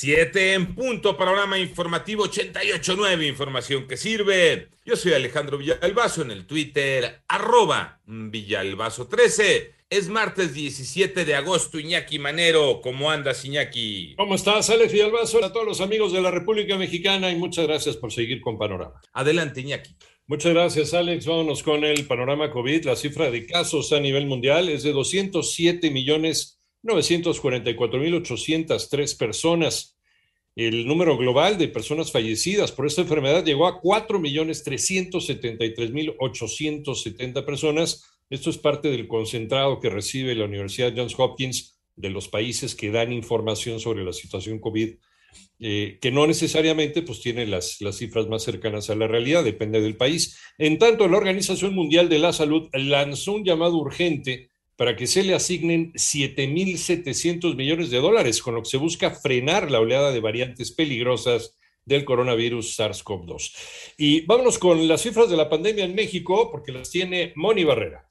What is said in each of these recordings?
Siete en punto, programa informativo 88.9, información que sirve. Yo soy Alejandro Villalbazo en el Twitter, arroba Villalbazo13. Es martes 17 de agosto, Iñaki Manero. ¿Cómo andas, Iñaki? ¿Cómo estás, Alex Villalbazo? A todos los amigos de la República Mexicana y muchas gracias por seguir con Panorama. Adelante, Iñaki. Muchas gracias, Alex. Vámonos con el panorama COVID. La cifra de casos a nivel mundial es de 207 millones 944.803 personas. El número global de personas fallecidas por esta enfermedad llegó a 4.373.870 personas. Esto es parte del concentrado que recibe la Universidad Johns Hopkins de los países que dan información sobre la situación COVID, eh, que no necesariamente pues, tiene las, las cifras más cercanas a la realidad, depende del país. En tanto, la Organización Mundial de la Salud lanzó un llamado urgente para que se le asignen 7.700 millones de dólares, con lo que se busca frenar la oleada de variantes peligrosas del coronavirus SARS-CoV-2. Y vámonos con las cifras de la pandemia en México, porque las tiene Moni Barrera.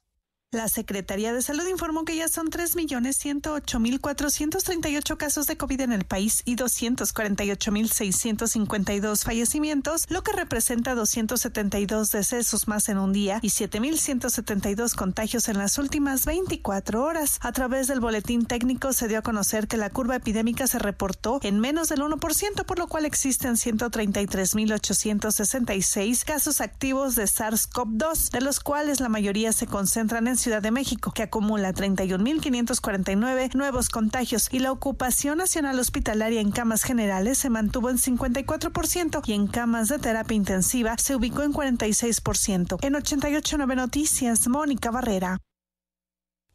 La Secretaría de Salud informó que ya son 3.108.438 casos de COVID en el país y 248.652 fallecimientos, lo que representa 272 decesos más en un día y 7.172 contagios en las últimas 24 horas. A través del boletín técnico se dio a conocer que la curva epidémica se reportó en menos del 1%, por lo cual existen 133.866 casos activos de SARS-CoV-2, de los cuales la mayoría se concentran en Ciudad de México, que acumula 31.549 nuevos contagios y la ocupación nacional hospitalaria en camas generales se mantuvo en 54% y en camas de terapia intensiva se ubicó en 46%. En 88.9 Noticias, Mónica Barrera.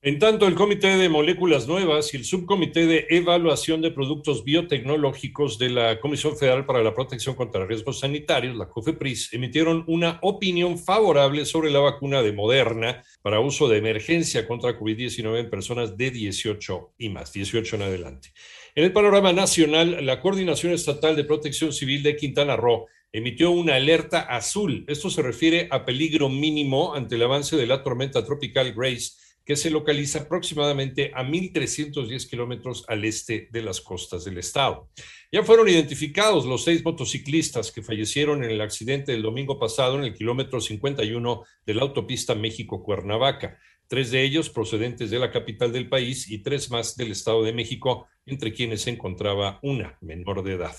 En tanto, el Comité de Moléculas Nuevas y el Subcomité de Evaluación de Productos Biotecnológicos de la Comisión Federal para la Protección contra Riesgos Sanitarios, la COFEPRIS, emitieron una opinión favorable sobre la vacuna de Moderna para uso de emergencia contra COVID-19 en personas de 18 y más, 18 en adelante. En el panorama nacional, la Coordinación Estatal de Protección Civil de Quintana Roo emitió una alerta azul. Esto se refiere a peligro mínimo ante el avance de la tormenta tropical Grace que se localiza aproximadamente a 1.310 kilómetros al este de las costas del estado. Ya fueron identificados los seis motociclistas que fallecieron en el accidente del domingo pasado en el kilómetro 51 de la autopista México-Cuernavaca, tres de ellos procedentes de la capital del país y tres más del Estado de México, entre quienes se encontraba una menor de edad.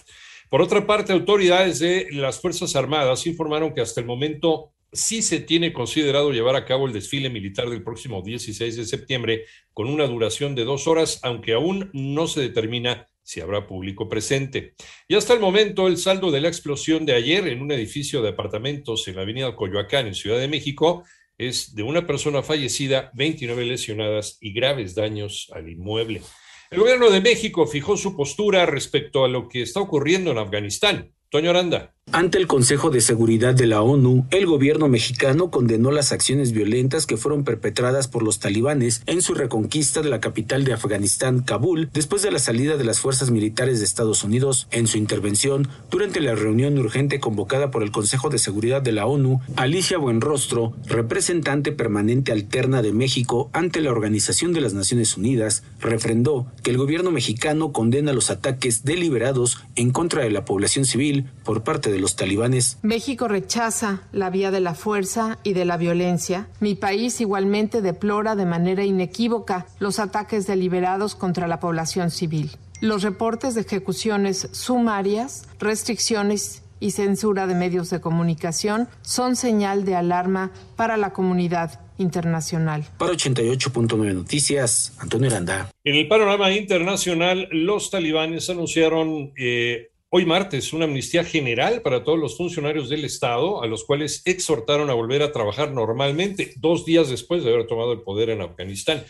Por otra parte, autoridades de las Fuerzas Armadas informaron que hasta el momento sí se tiene considerado llevar a cabo el desfile militar del próximo 16 de septiembre con una duración de dos horas, aunque aún no se determina si habrá público presente. Y hasta el momento, el saldo de la explosión de ayer en un edificio de apartamentos en la avenida Coyoacán, en Ciudad de México, es de una persona fallecida, 29 lesionadas y graves daños al inmueble. El gobierno de México fijó su postura respecto a lo que está ocurriendo en Afganistán. Toño Aranda. Ante el Consejo de Seguridad de la ONU, el gobierno mexicano condenó las acciones violentas que fueron perpetradas por los talibanes en su reconquista de la capital de Afganistán, Kabul, después de la salida de las fuerzas militares de Estados Unidos. En su intervención, durante la reunión urgente convocada por el Consejo de Seguridad de la ONU, Alicia Buenrostro, representante permanente alterna de México ante la Organización de las Naciones Unidas, refrendó que el gobierno mexicano condena los ataques deliberados en contra de la población civil por parte de los talibanes. México rechaza la vía de la fuerza y de la violencia. Mi país igualmente deplora de manera inequívoca los ataques deliberados contra la población civil. Los reportes de ejecuciones sumarias, restricciones y censura de medios de comunicación son señal de alarma para la comunidad internacional. Para 88.9 Noticias, Antonio Aranda. En el panorama internacional, los talibanes anunciaron eh, Hoy martes, una amnistía general para todos los funcionarios del Estado, a los cuales exhortaron a volver a trabajar normalmente, dos días después de haber tomado el poder en Afganistán.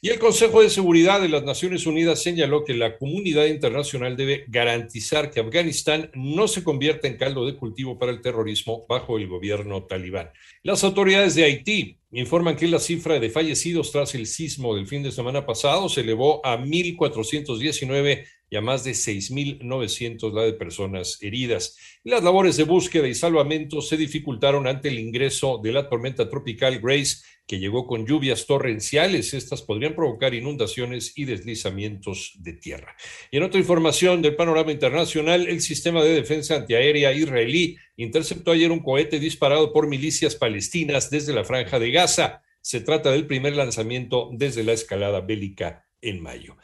Y el Consejo de Seguridad de las Naciones Unidas señaló que la comunidad internacional debe garantizar que Afganistán no se convierta en caldo de cultivo para el terrorismo bajo el gobierno talibán. Las autoridades de Haití informan que la cifra de fallecidos tras el sismo del fin de semana pasado se elevó a 1.419 y a más de 6.900 la de personas heridas. Las labores de búsqueda y salvamento se dificultaron ante el ingreso de la tormenta tropical Grace, que llegó con lluvias torrenciales. Estas podrían provocar inundaciones y deslizamientos de tierra. Y en otra información del panorama internacional, el sistema de defensa antiaérea israelí interceptó ayer un cohete disparado por milicias palestinas desde la franja de Gaza. Se trata del primer lanzamiento desde la escalada bélica en mayo.